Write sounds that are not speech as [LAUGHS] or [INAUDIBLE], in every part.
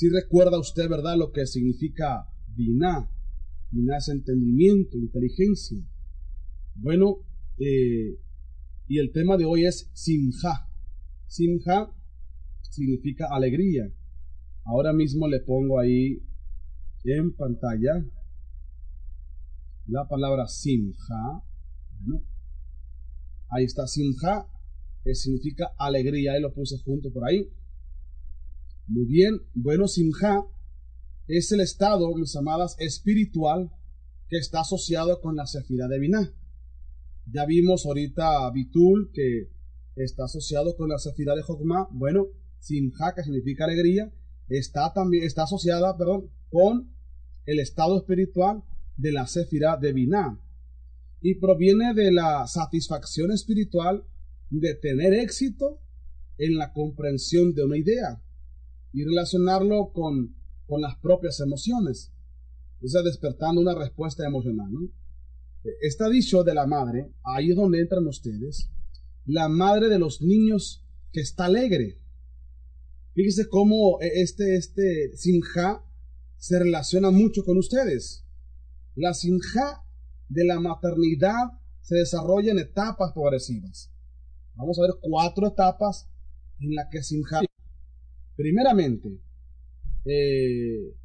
Si recuerda usted, ¿verdad?, lo que significa Binah. Binah es entendimiento, inteligencia. Bueno, eh, y el tema de hoy es Simha. Simha significa alegría. Ahora mismo le pongo ahí en pantalla la palabra Simha. ahí está Simha, que significa alegría. Ahí lo puse junto por ahí. Muy bien, bueno, Simha es el estado, mis amadas, espiritual que está asociado con la Sefira de Binah. Ya vimos ahorita Bitul que está asociado con la Sefira de Jokma. Bueno, Simha, que significa alegría, está también está asociada, perdón, con el estado espiritual de la Sefira de Binah. Y proviene de la satisfacción espiritual de tener éxito en la comprensión de una idea y relacionarlo con, con las propias emociones, o sea, despertando una respuesta emocional. ¿no? Está dicho de la madre, ahí es donde entran ustedes, la madre de los niños que está alegre. Fíjese cómo este, este sinja se relaciona mucho con ustedes. La sinja de la maternidad se desarrolla en etapas progresivas. Vamos a ver cuatro etapas en las que sinja Primeramente, eh,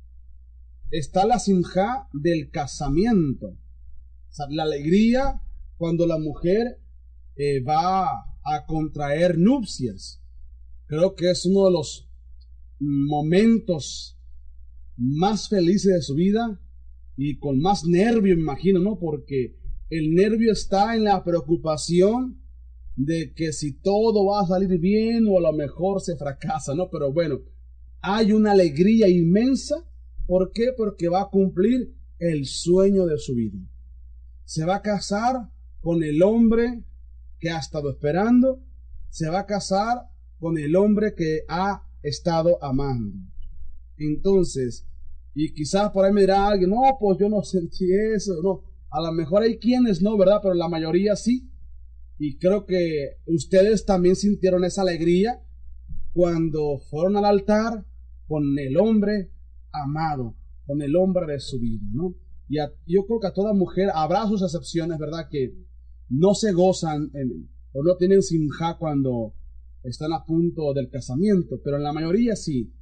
está la sinja del casamiento. la alegría cuando la mujer eh, va a contraer nupcias. Creo que es uno de los momentos más felices de su vida y con más nervio, imagino, ¿no? Porque el nervio está en la preocupación de que si todo va a salir bien o a lo mejor se fracasa, ¿no? Pero bueno, hay una alegría inmensa. ¿Por qué? Porque va a cumplir el sueño de su vida. Se va a casar con el hombre que ha estado esperando. Se va a casar con el hombre que ha estado amando. Entonces, y quizás por ahí me dirá alguien, no, pues yo no sentí eso, no. A lo mejor hay quienes no, ¿verdad? Pero la mayoría sí. Y creo que ustedes también sintieron esa alegría cuando fueron al altar con el hombre amado, con el hombre de su vida, ¿no? Y yo creo que a toda mujer habrá sus excepciones, ¿verdad? Que no se gozan o no tienen sinja cuando están a punto del casamiento, pero en la mayoría sí.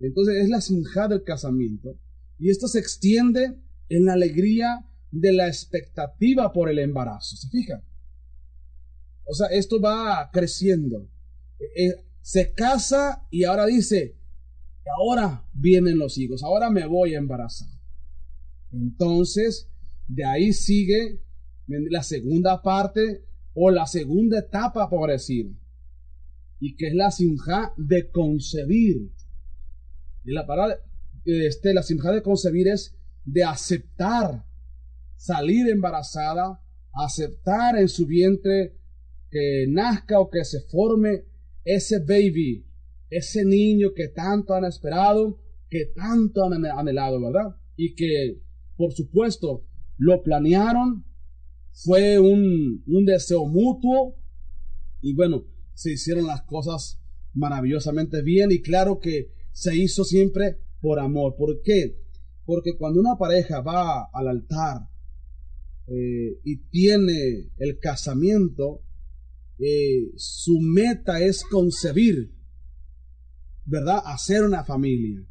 Entonces es la sinja del casamiento. Y esto se extiende en la alegría de la expectativa por el embarazo. ¿Se fijan? O sea, esto va creciendo. Eh, eh, se casa y ahora dice, ahora vienen los hijos, ahora me voy a embarazar. Entonces, de ahí sigue la segunda parte o la segunda etapa progresiva. Y que es la sinja de concebir. Y la palabra, este, la sinja de concebir es de aceptar salir embarazada, aceptar en su vientre que nazca o que se forme ese baby, ese niño que tanto han esperado, que tanto han anhelado, ¿verdad? Y que, por supuesto, lo planearon, fue un, un deseo mutuo y bueno, se hicieron las cosas maravillosamente bien y claro que se hizo siempre por amor. ¿Por qué? Porque cuando una pareja va al altar eh, y tiene el casamiento, eh, su meta es concebir, ¿verdad? Hacer una familia.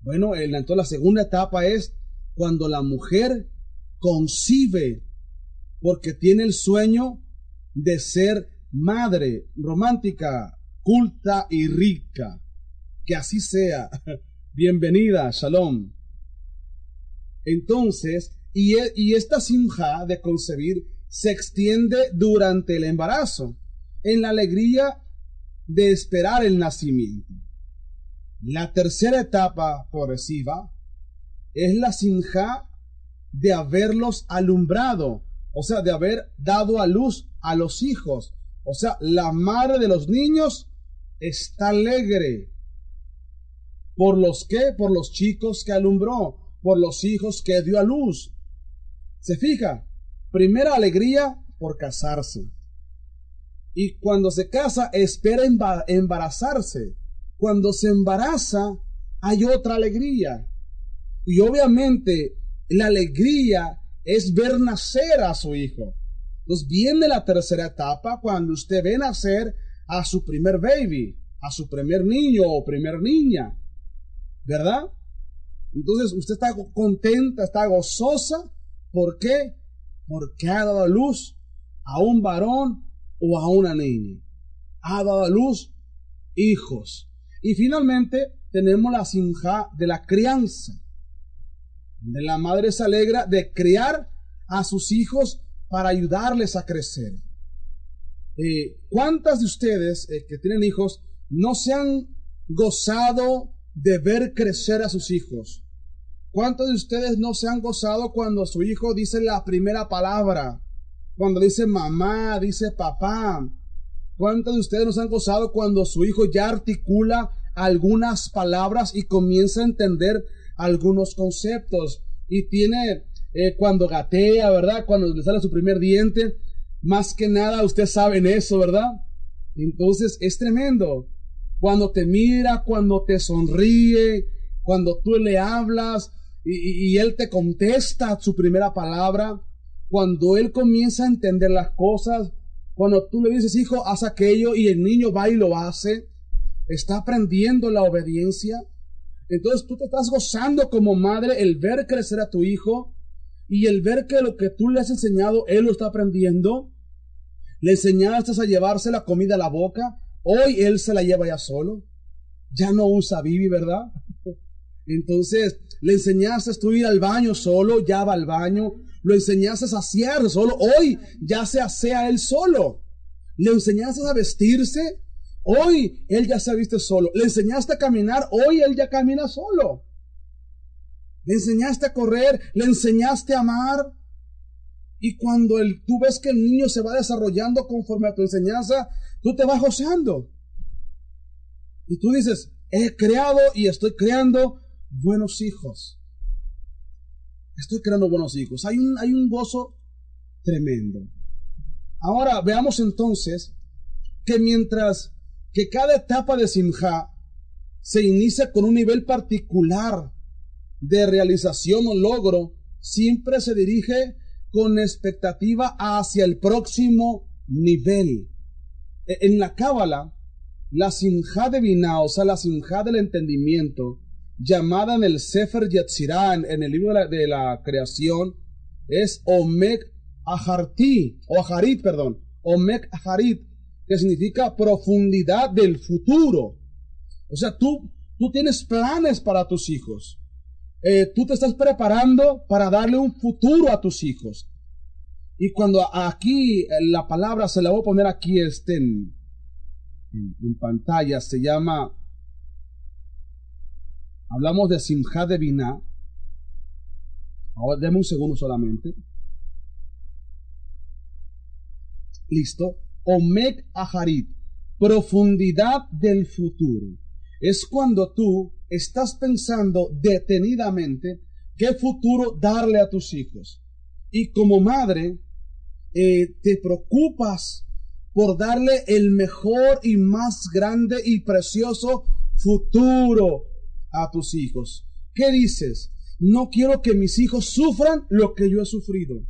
Bueno, entonces la segunda etapa es cuando la mujer concibe, porque tiene el sueño de ser madre romántica, culta y rica. Que así sea. [LAUGHS] Bienvenida, shalom. Entonces, y, y esta simja de concebir se extiende durante el embarazo en la alegría de esperar el nacimiento. La tercera etapa progresiva es la sinja de haberlos alumbrado, o sea, de haber dado a luz a los hijos. O sea, la madre de los niños está alegre. ¿Por los qué? Por los chicos que alumbró, por los hijos que dio a luz. ¿Se fija? Primera alegría por casarse. Y cuando se casa, espera embarazarse. Cuando se embaraza, hay otra alegría. Y obviamente la alegría es ver nacer a su hijo. Entonces viene la tercera etapa cuando usted ve nacer a su primer baby, a su primer niño o primer niña. ¿Verdad? Entonces usted está contenta, está gozosa. ¿Por qué? Porque ha dado a luz a un varón o a una niña. Ha dado a luz hijos. Y finalmente tenemos la sinja de la crianza de la madre se alegra de criar a sus hijos para ayudarles a crecer. Eh, ¿Cuántas de ustedes eh, que tienen hijos no se han gozado de ver crecer a sus hijos? ¿Cuántos de ustedes no se han gozado cuando su hijo dice la primera palabra? Cuando dice mamá, dice papá. ¿Cuántos de ustedes no se han gozado cuando su hijo ya articula algunas palabras y comienza a entender algunos conceptos y tiene eh, cuando gatea, ¿verdad? Cuando le sale su primer diente, más que nada usted sabe en eso, ¿verdad? Entonces es tremendo. Cuando te mira, cuando te sonríe, cuando tú le hablas y él te contesta su primera palabra, cuando él comienza a entender las cosas, cuando tú le dices, hijo, haz aquello y el niño va y lo hace, está aprendiendo la obediencia. Entonces tú te estás gozando como madre el ver crecer a tu hijo y el ver que lo que tú le has enseñado, él lo está aprendiendo. Le enseñaste a llevarse la comida a la boca, hoy él se la lleva ya solo. Ya no usa Bibi, ¿verdad? [LAUGHS] Entonces, le enseñaste a ir al baño solo, ya va al baño. Lo enseñaste a saciar solo, hoy ya se asea él solo. Le enseñaste a vestirse, Hoy él ya se viste solo. Le enseñaste a caminar, hoy él ya camina solo. Le enseñaste a correr, le enseñaste a amar. Y cuando el, tú ves que el niño se va desarrollando conforme a tu enseñanza, tú te vas goceando. Y tú dices, he creado y estoy creando buenos hijos. Estoy creando buenos hijos. Hay un, hay un gozo tremendo. Ahora veamos entonces que mientras que cada etapa de Simha se inicia con un nivel particular de realización o logro, siempre se dirige con expectativa hacia el próximo nivel. E, en la Cábala, la Simha de Binah, o sea, la Simha del entendimiento, llamada en el Sefer Yetzirah, en el libro de la, creación, es Omek Aharti, o Aharit, perdón, Omek Aharit, que significa profundidad del futuro. O sea, tú, tú tienes planes para tus hijos. Eh, tú te estás preparando para darle un futuro a tus hijos. Y cuando aquí eh, la palabra se la voy a poner aquí este en, en, pantalla, se llama, hablamos de Simha de Binah. Ahora, déme un segundo solamente. Listo. Omek Aharit, profundidad del futuro. Es cuando tú estás pensando detenidamente qué futuro darle a tus hijos. Y como madre, eh, te preocupas por darle el mejor y más grande y precioso futuro a tus hijos. ¿Qué dices? No quiero que mis hijos sufran lo que yo he sufrido.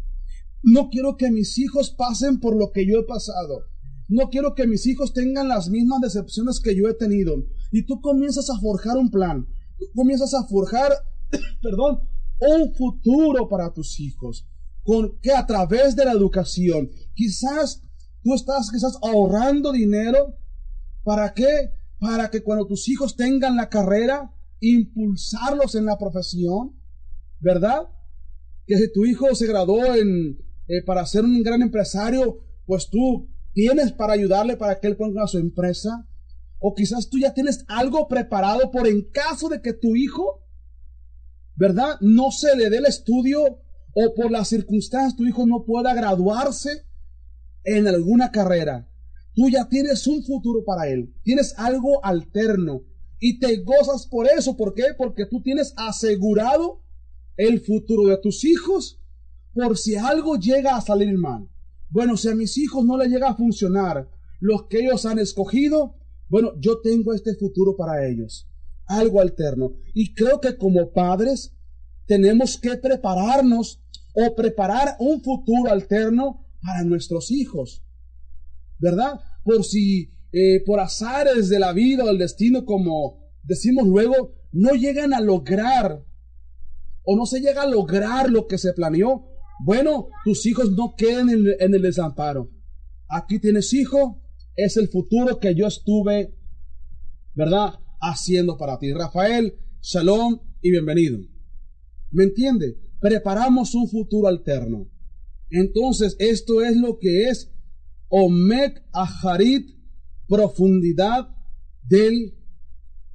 No quiero que mis hijos pasen por lo que yo he pasado. No quiero que mis hijos tengan las mismas decepciones que yo he tenido. Y tú comienzas a forjar un plan. Tú comienzas a forjar, [COUGHS] perdón, un futuro para tus hijos. Con que a través de la educación, quizás tú estás quizás ahorrando dinero. ¿Para qué? Para que cuando tus hijos tengan la carrera, impulsarlos en la profesión. ¿Verdad? Que si tu hijo se graduó en, eh, para ser un gran empresario, pues tú tienes para ayudarle para que él ponga su empresa. O quizás tú ya tienes algo preparado por en caso de que tu hijo, ¿verdad? No se le dé el estudio o por las circunstancias tu hijo no pueda graduarse en alguna carrera. Tú ya tienes un futuro para él. Tienes algo alterno. Y te gozas por eso. ¿Por qué? Porque tú tienes asegurado el futuro de tus hijos por si algo llega a salir mal. Bueno, si a mis hijos no les llega a funcionar los que ellos han escogido, bueno, yo tengo este futuro para ellos. Algo alterno. Y creo que como padres tenemos que prepararnos o preparar un futuro alterno para nuestros hijos. ¿Verdad? Por si eh, por azares de la vida o del destino, como decimos luego, no llegan a lograr o no se llega a lograr lo que se planeó, bueno, tus hijos no queden en, en el desamparo. Aquí tienes hijo, es el futuro que yo estuve, ¿verdad? Haciendo para ti. Rafael, shalom y bienvenido. ¿Me entiende? Preparamos un futuro alterno. Entonces, esto es lo que es Omek Aharit, profundidad del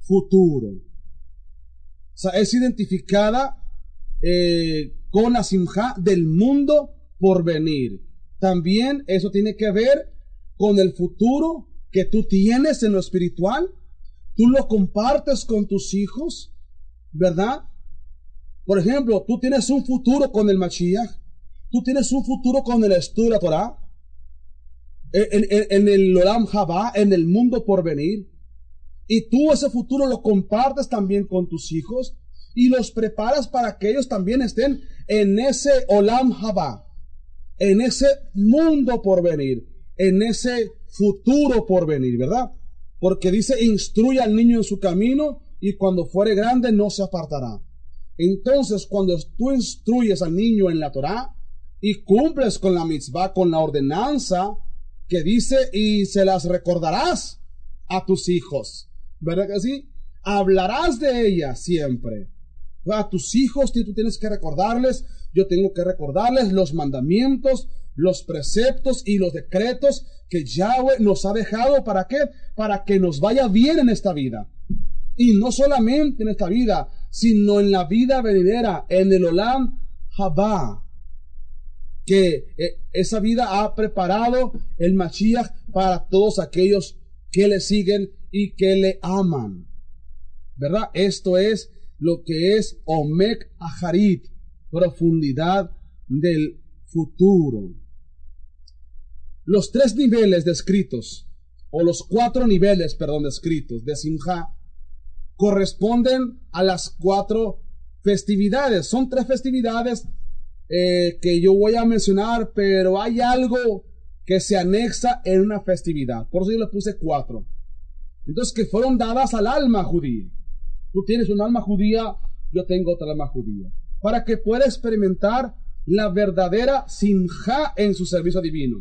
futuro. O sea, es identificada eh, con la simja del mundo por venir. También eso tiene que ver con el futuro que tú tienes en lo espiritual. Tú lo compartes con tus hijos, ¿verdad? Por ejemplo, tú tienes un futuro con el Mashiach. Tú tienes un futuro con el estudio de la Torah. En, el Olam Jabá, en el mundo por venir. Y tú ese futuro lo compartes también con tus hijos y los preparas para que ellos también estén en ese Olam Haba, en ese mundo por venir, en ese futuro por venir, ¿verdad? Porque dice, instruye al niño en su camino y cuando fuere grande no se apartará. Entonces, cuando tú instruyes al niño en la Torah y cumples con la mitzvah, con la ordenanza que dice, y se las recordarás a tus hijos, ¿verdad que sí? Hablarás de ella siempre. A tus hijos tú tienes que recordarles, yo tengo que recordarles los mandamientos, los preceptos y los decretos que Yahweh nos ha dejado. ¿Para qué? Para que nos vaya bien en esta vida. Y no solamente en esta vida, sino en la vida venidera, en el Olam Haba. Que eh, esa vida ha preparado el Mashiach para todos aquellos que le siguen y que le aman. ¿Verdad? Esto es lo que es Omek Aharit, profundidad del futuro. Los tres niveles descritos, o los cuatro niveles, perdón, descritos de Simha, corresponden a las cuatro festividades. Son tres festividades eh, que yo voy a mencionar, pero hay algo que se anexa en una festividad. Por eso yo le puse cuatro. Entonces, que fueron dadas al alma judía. Tú tienes un alma judía, yo tengo otra alma judía. Para que pueda experimentar la verdadera simja en su servicio divino.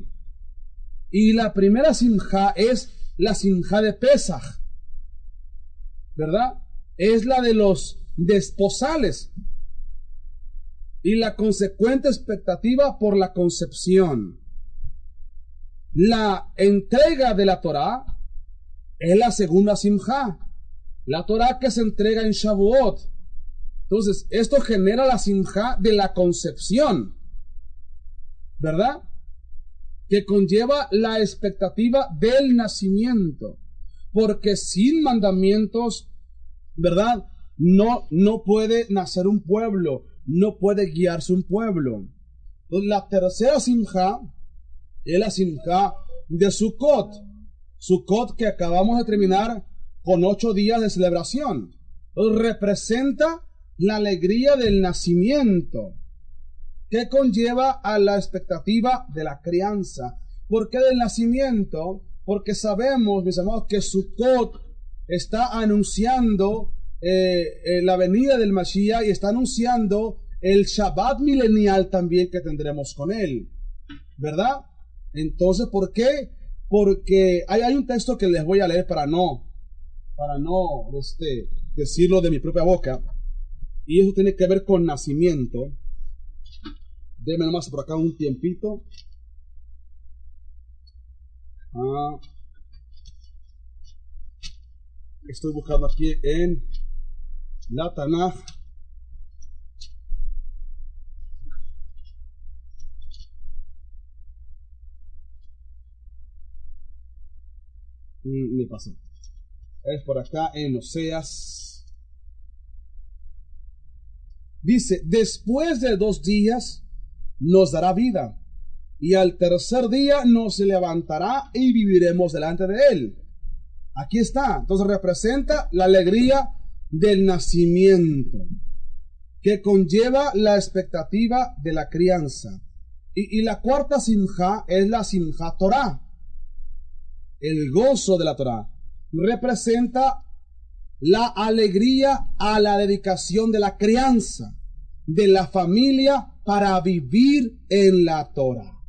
Y la primera simja es la simja de Pesach. ¿Verdad? Es la de los desposales. Y la consecuente expectativa por la concepción. La entrega de la Torah es la segunda simja la Torah que se entrega en Shavuot. Entonces, esto genera la simja de la concepción, ¿verdad? Que conlleva la expectativa del nacimiento. Porque sin mandamientos, ¿verdad? No, no puede nacer un pueblo, no puede guiarse un pueblo. Entonces, la tercera simja es la simja de Sukkot. Sukkot que acabamos de terminar con ocho días de celebración. representa la alegría del nacimiento, que conlleva a la expectativa de la crianza. ¿Por qué del nacimiento? Porque sabemos, mis amados, que Sukkot está anunciando eh, la venida del Mashiach y está anunciando el Shabbat milenial también que tendremos con él. ¿Verdad? Entonces, ¿por qué? Porque hay, hay un texto que les voy a leer para no para no este, decirlo de mi propia boca. Y eso tiene que ver con nacimiento. Déme nomás por acá un tiempito. Ah. Estoy buscando aquí en la Tanaj. Mm, me pasó. Es por acá en Oseas. Dice, después de dos días nos dará vida, y al tercer día nos levantará y viviremos delante de él. Aquí está. Entonces representa la alegría del nacimiento, que conlleva la expectativa de la crianza. Y, la cuarta simja es la simja Torah, el gozo de la Torah. Representa la alegría a la dedicación de la crianza, de la familia para vivir en la Torah.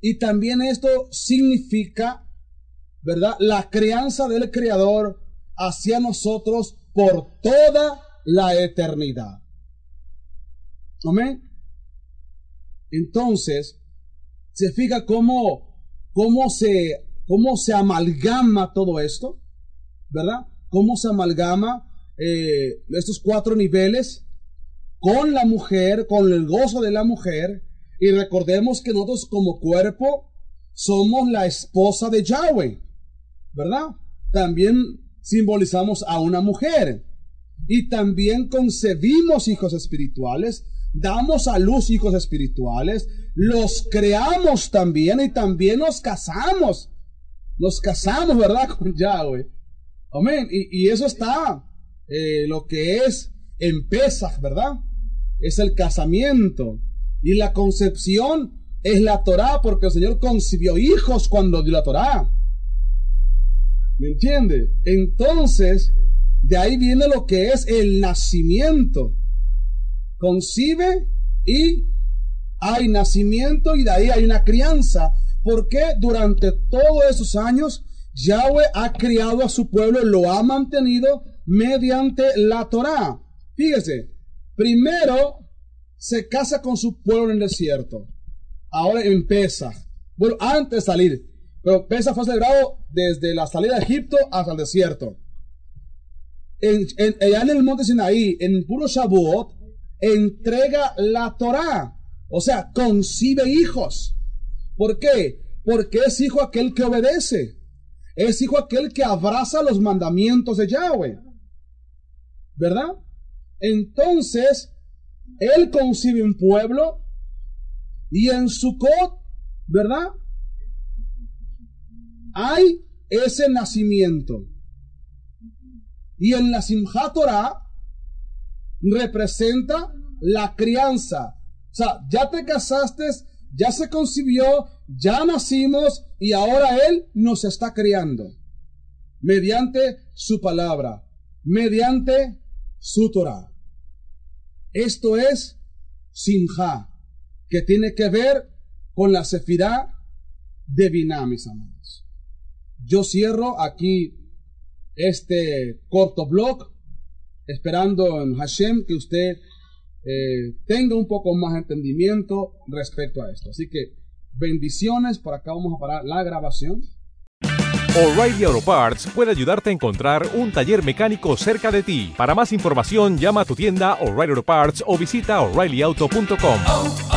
Y también esto significa, ¿verdad? La crianza del Creador hacia nosotros por toda la eternidad. Amén. Entonces, se fija cómo, cómo se, cómo se amalgama todo esto, ¿verdad? Cómo se amalgama eh, estos cuatro niveles con la mujer, con el gozo de la mujer, y recordemos que nosotros como cuerpo somos la esposa de Yahweh, ¿verdad? También simbolizamos a una mujer. Y también concebimos hijos espirituales, damos a luz hijos espirituales, los creamos también y también nos casamos. Nos casamos, ¿verdad? [LAUGHS] Con Yahweh. Amén. Y, eso está, eh, lo que es en Pesach, ¿verdad? Es el casamiento. Y la concepción es la Torah, porque el Señor concibió hijos cuando dio la Torah. ¿Me entiende? Entonces, de ahí viene lo que es el nacimiento. Concibe y hay nacimiento y de ahí hay una crianza. Porque durante todos esos años Yahweh ha criado a su pueblo, lo ha mantenido mediante la Torah. Fíjese, primero se casa con su pueblo en el desierto. Ahora empieza. Bueno, antes de salir. Pero Pesa fue celebrado desde la salida de Egipto hasta el desierto. En, allá en el monte Sinaí, en puro Shavuot, entrega la Torah. O sea, concibe hijos. ¿Por qué? Porque es hijo aquel que obedece. Es hijo aquel que abraza los mandamientos de Yahweh. ¿Verdad? Entonces, él concibe un pueblo y en Sukkot, ¿verdad? Hay ese nacimiento. Y en la Simchat Torah representa la crianza. O sea, ya te casaste, ya se concibió, ya nacimos y ahora Él nos está criando. Mediante su palabra, mediante su Torah. Esto es Simha, que tiene que ver con la Sefirá de Binah, mis amados. Yo cierro aquí este corto blog, esperando en Hashem que usted eh, tenga un poco más entendimiento respecto a esto. Así que bendiciones, por acá vamos a parar la grabación. O'Reilly Auto Parts puede ayudarte a encontrar un taller mecánico cerca de ti. Para más información, llama a tu tienda O'Reilly Auto Parts o visita oreillyauto.com.